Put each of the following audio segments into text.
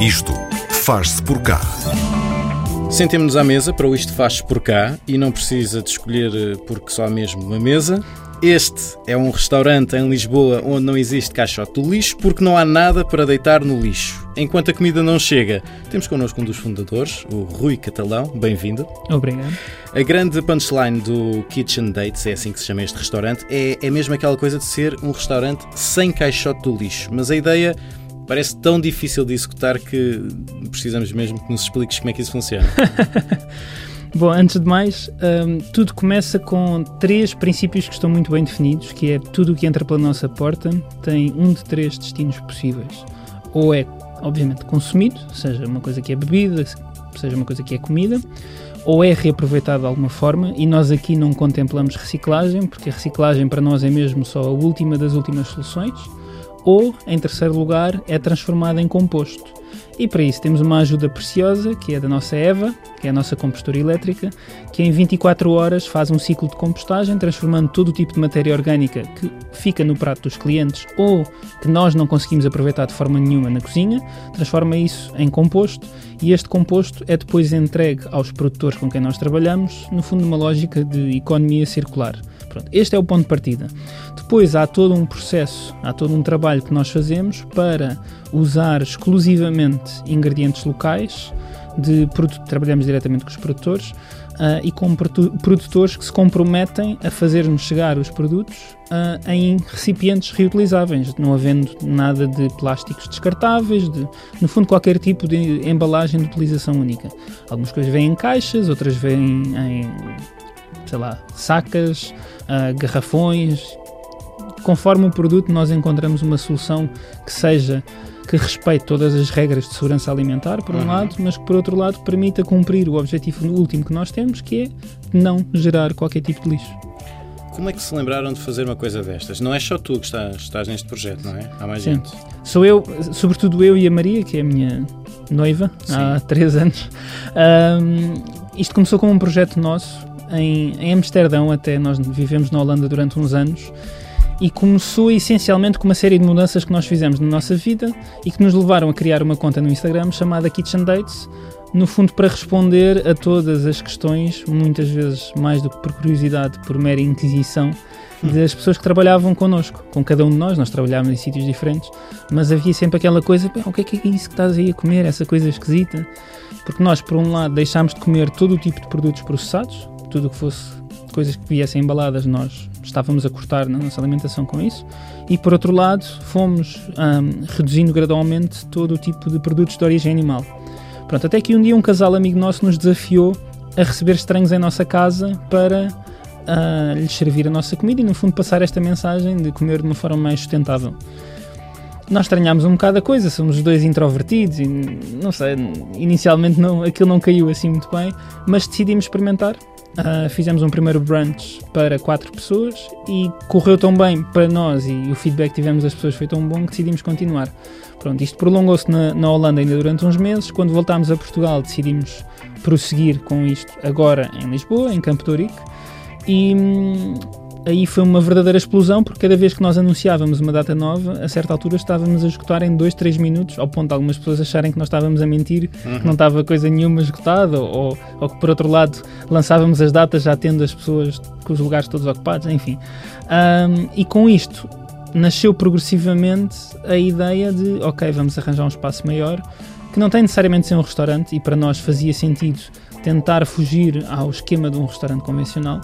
Isto faz-se por cá. Sentemos-nos à mesa para o Isto Faz por cá e não precisa de escolher eh, porque só há mesmo uma mesa. Este é um restaurante em Lisboa onde não existe caixote do lixo porque não há nada para deitar no lixo. Enquanto a comida não chega, temos connosco um dos fundadores, o Rui Catalão. Bem-vindo. Obrigado. A grande punchline do Kitchen Dates, é assim que se chama este restaurante, é, é mesmo aquela coisa de ser um restaurante sem caixote do lixo. Mas a ideia parece tão difícil de executar que precisamos mesmo que nos expliques como é que isso funciona. Bom, antes de mais, um, tudo começa com três princípios que estão muito bem definidos, que é tudo o que entra pela nossa porta tem um de três destinos possíveis. Ou é, obviamente, consumido, seja uma coisa que é bebida, seja uma coisa que é comida, ou é reaproveitado de alguma forma, e nós aqui não contemplamos reciclagem, porque a reciclagem para nós é mesmo só a última das últimas soluções, ou, em terceiro lugar, é transformada em composto. E para isso temos uma ajuda preciosa, que é da nossa Eva, que é a nossa compostura elétrica, que em 24 horas faz um ciclo de compostagem, transformando todo o tipo de matéria orgânica que fica no prato dos clientes ou que nós não conseguimos aproveitar de forma nenhuma na cozinha, transforma isso em composto e este composto é depois entregue aos produtores com quem nós trabalhamos, no fundo, numa lógica de economia circular. Pronto, este é o ponto de partida. Depois há todo um processo, há todo um trabalho que nós fazemos para usar exclusivamente ingredientes locais, de trabalhamos diretamente com os produtores uh, e com produtores que se comprometem a fazer-nos chegar os produtos uh, em recipientes reutilizáveis, não havendo nada de plásticos descartáveis, de, no fundo qualquer tipo de embalagem de utilização única. Algumas coisas vêm em caixas, outras vêm em, sei lá, sacas, uh, garrafões, conforme o produto, nós encontramos uma solução que seja que respeite todas as regras de segurança alimentar, por um uhum. lado, mas que, por outro lado, permita cumprir o objetivo último que nós temos, que é não gerar qualquer tipo de lixo. Como é que se lembraram de fazer uma coisa destas? Não é só tu que estás, estás neste projeto, não é? Há mais Sim. gente. Sou eu, sobretudo eu e a Maria, que é a minha noiva, Sim. há três anos. Um, isto começou como um projeto nosso em, em Amsterdão, até nós vivemos na Holanda durante uns anos e começou essencialmente com uma série de mudanças que nós fizemos na nossa vida e que nos levaram a criar uma conta no Instagram chamada Kitchen Dates, no fundo para responder a todas as questões, muitas vezes mais do que por curiosidade, por mera inquisição, das pessoas que trabalhavam connosco, com cada um de nós, nós trabalhávamos em sítios diferentes, mas havia sempre aquela coisa, o que é que é isso que estás aí a comer, essa coisa esquisita? Porque nós, por um lado, deixámos de comer todo o tipo de produtos processados, tudo o que fosse coisas que viessem embaladas, nós estávamos a cortar na nossa alimentação com isso. E por outro lado, fomos um, reduzindo gradualmente todo o tipo de produtos de origem animal. Pronto, até que um dia um casal amigo nosso nos desafiou a receber estranhos em nossa casa para uh, lhes servir a nossa comida e, no fundo, passar esta mensagem de comer de uma forma mais sustentável. Nós estranhámos um bocado a coisa, somos os dois introvertidos e, não sei, inicialmente não, aquilo não caiu assim muito bem, mas decidimos experimentar Uh, fizemos um primeiro brunch para quatro pessoas e correu tão bem para nós e o feedback que tivemos das pessoas foi tão bom que decidimos continuar. Pronto, isto prolongou-se na, na, Holanda ainda durante uns meses. Quando voltámos a Portugal, decidimos prosseguir com isto agora em Lisboa, em Campo de Ourique. E hum, aí foi uma verdadeira explosão, porque cada vez que nós anunciávamos uma data nova, a certa altura estávamos a esgotar em 2, 3 minutos, ao ponto de algumas pessoas acharem que nós estávamos a mentir, uhum. que não estava coisa nenhuma esgotada, ou, ou que por outro lado lançávamos as datas já tendo as pessoas com os lugares todos ocupados, enfim. Um, e com isto nasceu progressivamente a ideia de, ok, vamos arranjar um espaço maior, que não tem necessariamente de ser um restaurante, e para nós fazia sentido tentar fugir ao esquema de um restaurante convencional,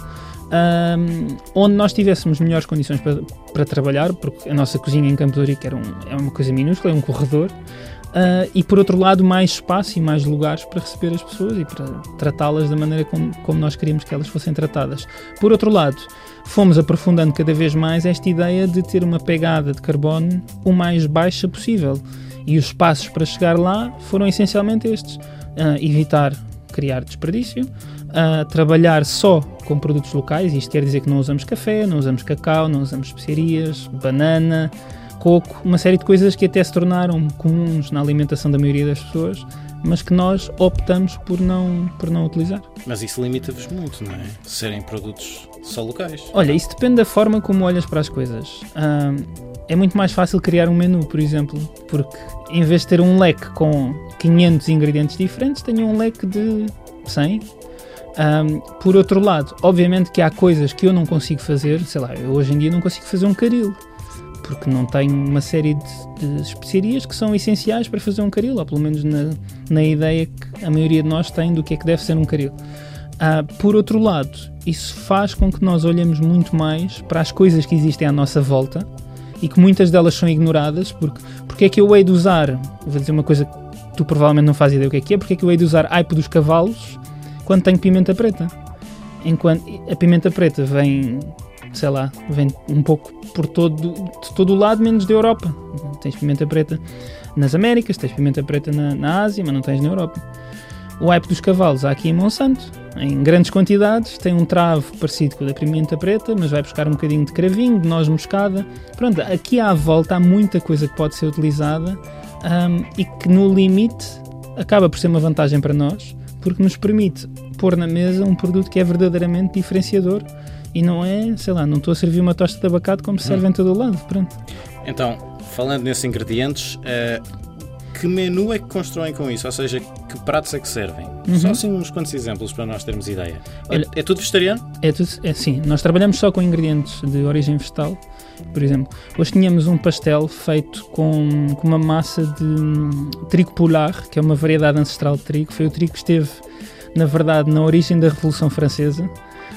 um, onde nós tivéssemos melhores condições para, para, trabalhar, porque a nossa cozinha em Campo de era um, é uma coisa minúscula, é um corredor, uh, e por outro lado mais espaço e mais lugares para receber as pessoas e para tratá-las da maneira como, como nós queríamos que elas fossem tratadas. Por outro lado, fomos aprofundando cada vez mais esta ideia de ter uma pegada de carbono o mais baixa possível. E os passos para chegar lá foram essencialmente estes: uh, evitar criar desperdício, a trabalhar só com produtos locais, isto quer dizer que não usamos café, não usamos cacau, não usamos especiarias, banana, coco, uma série de coisas que até se tornaram comuns na alimentação da maioria das pessoas, mas que nós optamos por não, por não utilizar. Mas isso limita-vos muito, não é? Serem produtos só locais. Olha, isso depende da forma como olhas para as coisas. é muito mais fácil criar um menu, por exemplo, porque em vez de ter um leque com 500 ingredientes diferentes, tenho um leque de 100. Um, por outro lado, obviamente que há coisas que eu não consigo fazer, sei lá, eu hoje em dia não consigo fazer um caril, porque não tenho uma série de, de especiarias que são essenciais para fazer um caril, ou pelo menos na, na ideia que a maioria de nós tem do que é que deve ser um caril. Uh, por outro lado, isso faz com que nós olhemos muito mais para as coisas que existem à nossa volta e que muitas delas são ignoradas, porque, porque é que eu hei de usar, vou dizer uma coisa tu provavelmente não fazes ideia o que é que é, porque é que eu hei de usar aipo dos cavalos quando tenho pimenta preta. Enquanto a pimenta preta vem, sei lá, vem um pouco por todo, de todo o lado, menos da Europa. Tens pimenta preta nas Américas, tens pimenta preta na, na Ásia, mas não tens na Europa. O hype dos cavalos há aqui em Monsanto, em grandes quantidades, tem um travo parecido com o da pimenta preta, mas vai buscar um bocadinho de cravinho, de noz moscada. Pronto, aqui à volta há muita coisa que pode ser utilizada um, e que no limite acaba por ser uma vantagem para nós, porque nos permite pôr na mesa um produto que é verdadeiramente diferenciador e não é, sei lá, não estou a servir uma tosta de abacate como se serve hum. em todo o lado. Pronto. Então, falando nesses ingredientes, uh, que menu é que constroem com isso? Ou seja, que pratos é que servem? Uhum. Só assim uns quantos exemplos para nós termos ideia. É, Olha, é, é tudo vegetariano? É tudo, é sim. Nós trabalhamos só com ingredientes de origem vegetal. Por exemplo, hoje tínhamos um pastel feito com, com uma massa de hum, trigo polar, que é uma variedade ancestral de trigo. Foi o trigo que esteve na verdade, na origem da Revolução Francesa.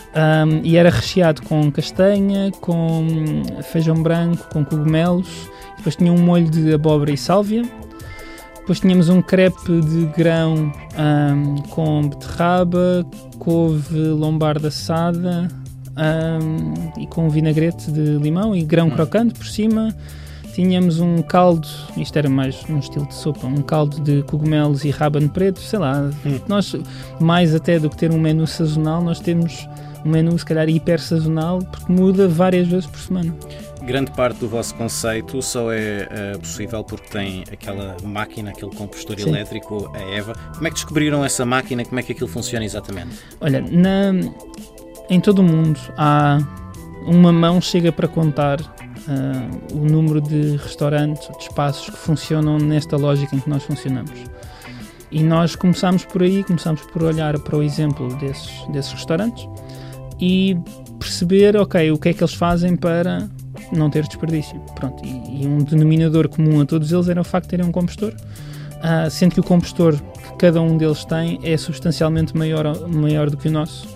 Um, e era recheado com castanha, com feijão branco, com cogumelos. Depois tinha um molho de abóbora e sálvia. Depois tínhamos um crepe de grão um, com beterraba, couve lombarda assada um, e com vinagrete de limão e grão hum. crocante por cima. Tínhamos um caldo, isto era mais um estilo de sopa, um caldo de cogumelos e rábano preto, sei lá. Hum. Nós, mais até do que ter um menu sazonal, nós temos um menu se calhar hiper sazonal, porque muda várias vezes por semana. Grande parte do vosso conceito só é uh, possível porque tem aquela máquina, aquele compostor Sim. elétrico, a EVA. Como é que descobriram essa máquina? Como é que aquilo funciona exatamente? Olha, na, em todo o mundo há uma mão chega para contar uh, o número de restaurantes, de espaços que funcionam nesta lógica em que nós funcionamos. E nós começamos por aí, começamos por olhar para o exemplo desses, desses restaurantes e perceber, ok, o que é que eles fazem para não ter desperdício. Pronto, e, e um denominador comum a todos eles era o facto de terem um compostor, uh, sendo que o compostor que cada um deles tem é substancialmente maior, maior do que o nosso,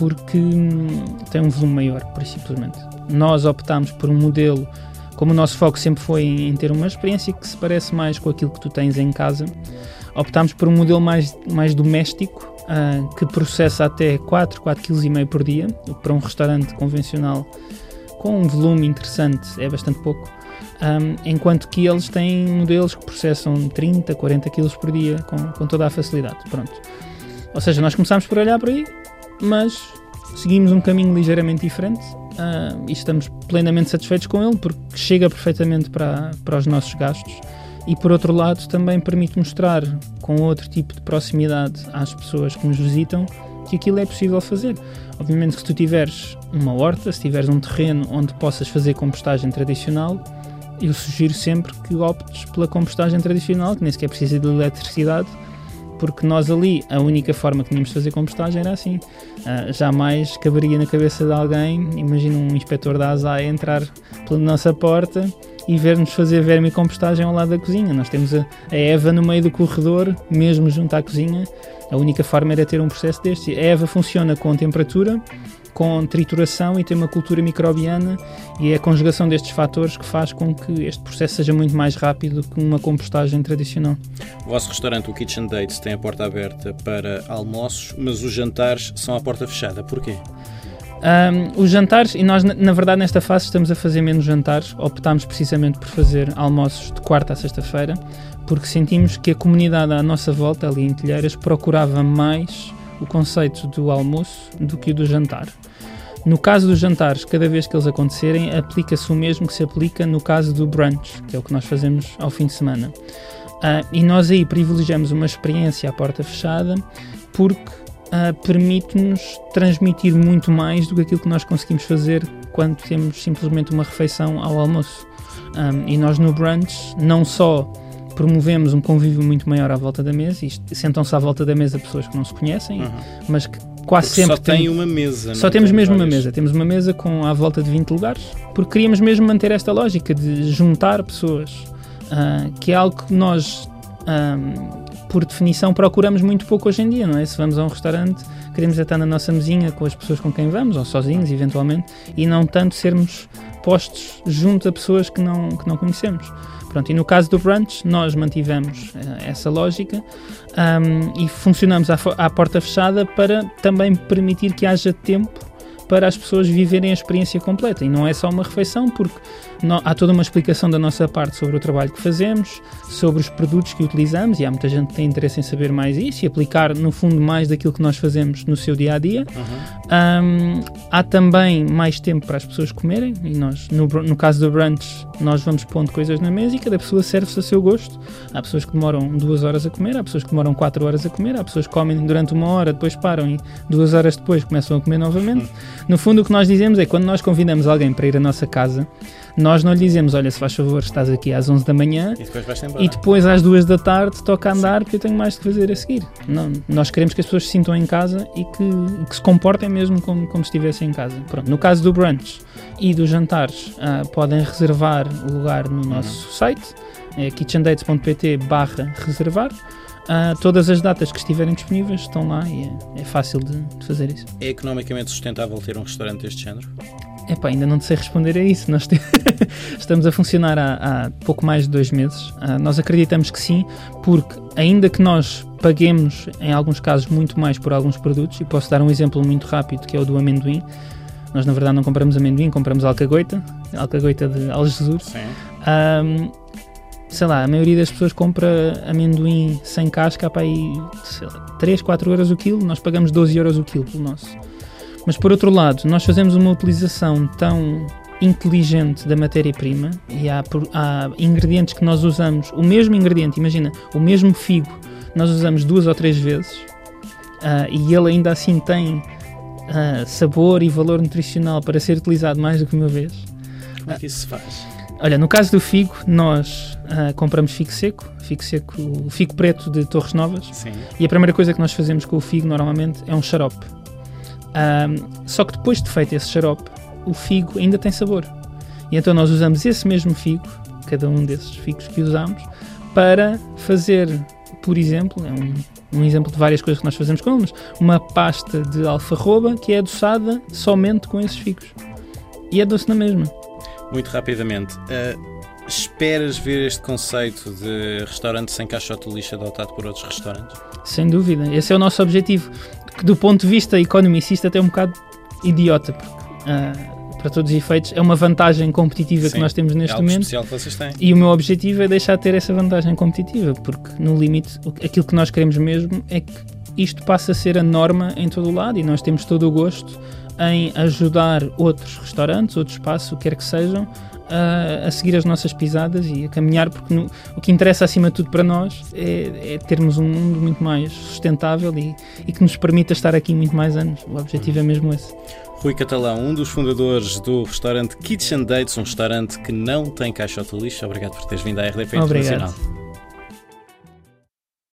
porque hum, tem um volume maior, principalmente nós optámos por um modelo, como o nosso foco sempre foi em, ter uma experiência que se parece mais com aquilo que tu tens em casa, optámos por um modelo mais, mais doméstico, uh, que processa até 4, 4,5 kg por dia, para um restaurante convencional com um volume interessante é bastante pouco, um, enquanto que eles têm modelos que processam 30, 40 kg por dia com, com toda a facilidade. Pronto. Ou seja, nós começámos por olhar por aí, mas seguimos um caminho ligeiramente diferente uh, e estamos plenamente satisfeitos com ele porque chega perfeitamente para, para os nossos gastos e por outro lado também permite mostrar com outro tipo de proximidade às pessoas que nos visitam que aquilo é possível fazer. Obviamente que se tu tiveres uma horta, se tiveres um terreno onde possas fazer compostagem tradicional, eu sugiro sempre que optes pela compostagem tradicional, que nem sequer precisa de eletricidade, porque nós ali a única forma que tínhamos de fazer compostagem era assim. Uh, jamais caberia na cabeça de alguém, imagina um inspetor da ASA entrar pela nossa porta e ver-nos fazer vermicompostagem ao lado da cozinha. Nós temos a, a Eva no meio do corredor, mesmo junto à cozinha. A única forma era ter um processo deste. A Eva funciona com temperatura, com trituração e tem uma cultura microbiana e é a conjugação destes fatores que faz com que este processo seja muito mais rápido que uma compostagem tradicional. O vosso restaurante, o Kitchen Dates, tem a porta aberta para almoços, mas os jantares são à porta fechada. Porquê? Um, os jantares, e nós na verdade nesta fase estamos a fazer menos jantares, optámos precisamente por fazer almoços de quarta a sexta-feira, porque sentimos que a comunidade à nossa volta, ali em Telheiras, procurava mais o conceito do almoço do que o do jantar. No caso dos jantares, cada vez que eles acontecerem, aplica-se o mesmo que se aplica no caso do brunch, que é o que nós fazemos ao fim de semana. Uh, e nós aí privilegiamos uma experiência à porta fechada porque uh, permite-nos transmitir muito mais do que aquilo que nós conseguimos fazer quando temos simplesmente uma refeição ao almoço. Um, e nós no brunch não só promovemos um convívio muito maior à volta da mesa. e Sentam-se à volta da mesa pessoas que não se conhecem, Uhum. mas que quase Porque sempre só tem têm- uma mesa. só temos tem mesmo uma várias. mesa. Temos uma mesa com à volta de 20 lugares, porque queríamos mesmo manter esta lógica de juntar pessoas, ah, que é algo que nós, ah, por definição, procuramos muito pouco hoje em dia, não é? Se vamos a um restaurante, queremos estar na nossa mesinha com as pessoas com quem vamos, ou sozinhos, eventualmente, e não tanto sermos postos junto a pessoas que não, que não conhecemos. Pronto, e no caso do brunch, nós mantivemos eh, essa lógica ahm, e funcionamos à, à porta fechada para também permitir que haja tempo para as pessoas viverem a experiência completa. E não é só uma refeição, porque há toda uma explicação da nossa parte sobre o trabalho que fazemos, sobre os produtos que utilizamos, e há muita gente que tem interesse em saber mais isso e aplicar, no fundo, mais daquilo que nós fazemos no seu dia a dia. Uhum. Ahm, há também mais tempo para as pessoas comerem e nós, no, no caso do brunch, nós vamos pondo coisas na mesa e cada pessoa serve-se a seu gosto. Há pessoas que demoram duas horas a comer, há pessoas que demoram quatro horas a comer, há pessoas que comem durante uma hora, depois param e duas horas depois começam a comer novamente. No fundo, o que nós dizemos é que quando nós convidamos alguém para ir à nossa casa, nós não lhe dizemos: Olha, se faz favor, estás aqui às 11 da manhã E depois e depois às duas da tarde toca andar porque eu tenho mais de fazer a seguir. Não, nós queremos que as pessoas se sintam em casa e que, que se comportem mesmo como, como se estivessem em casa. Pronto, no caso do brunch e dos jantares, ah, podem reservar o lugar no nosso site, é kitchendates.pt barra reservar. Ah, todas as datas que estiverem disponíveis estão lá e é, é fácil de, de fazer isso. É economicamente sustentável ter um restaurante deste género? Epá, ainda não sei responder a isso. Nós estamos a funcionar há, há pouco mais de dois meses. Ah, nós acreditamos que sim, porque ainda que nós paguemos, em alguns casos, muito mais por alguns produtos, e posso dar um exemplo muito rápido, que é o do amendoim. Nós, na verdade, não compramos amendoim, compramos alcagoita, alcagoita de Algesur. Sim. Ahm, sei lá, a maioria das pessoas compra amendoim sem casca para aí, sei lá, 3, 4 euros o quilo, nós pagamos 12 euros o quilo pelo nosso. Mas por outro lado, nós fazemos uma utilização tão inteligente da matéria-prima e há, há ingredientes que nós usamos, o mesmo ingrediente, imagina, o mesmo figo, nós usamos duas ou três vezes ah, e ele ainda assim tem ah, sabor e valor nutricional para ser utilizado mais do que uma vez. Como é que isso se faz? Olha, no caso do figo, nós ah, compramos figo seco, figo seco, o figo preto de Torres Novas, Sim. e a primeira coisa que nós fazemos com o figo normalmente é um xarope. Ahm, só que depois de feito esse xarope, o figo ainda tem sabor. E então nós usamos esse mesmo figo, cada um desses figos que usamos, para fazer, por exemplo, é um, um exemplo de várias coisas que nós fazemos com ele, mas uma pasta de alfarroba que é adoçada somente com esses figos. E é doce na mesma. Muito rapidamente. ah, esperas ver este conceito de restaurante sem caixote de lixo adotado por outros restaurantes? Sem dúvida. Esse é o nosso objetivo. Que do ponto de vista economicista até é um bocado idiota, porque ah, para todos os efeitos é uma vantagem competitiva Sim, que nós temos É neste algo momento. especial que vocês têm. E o meu objetivo é deixar de ter essa vantagem competitiva, porque no limite aquilo que nós queremos mesmo é que isto passe a ser a norma em todo o lado e nós temos todo o gosto em ajudar outros restaurantes, outros espaços, o que quer que sejam, a, a seguir as nossas pisadas e a caminhar, porque no- o que interessa acima de tudo para nós é, é termos um mundo muito mais sustentável e, e que nos permita estar aqui muito mais anos. O objetivo é mesmo esse. Rui Catalão, um dos fundadores do restaurante Kitchen Dates, um restaurante que não tem caixote de lixo. Obrigado por teres vindo à RDP Obrigado. Internacional.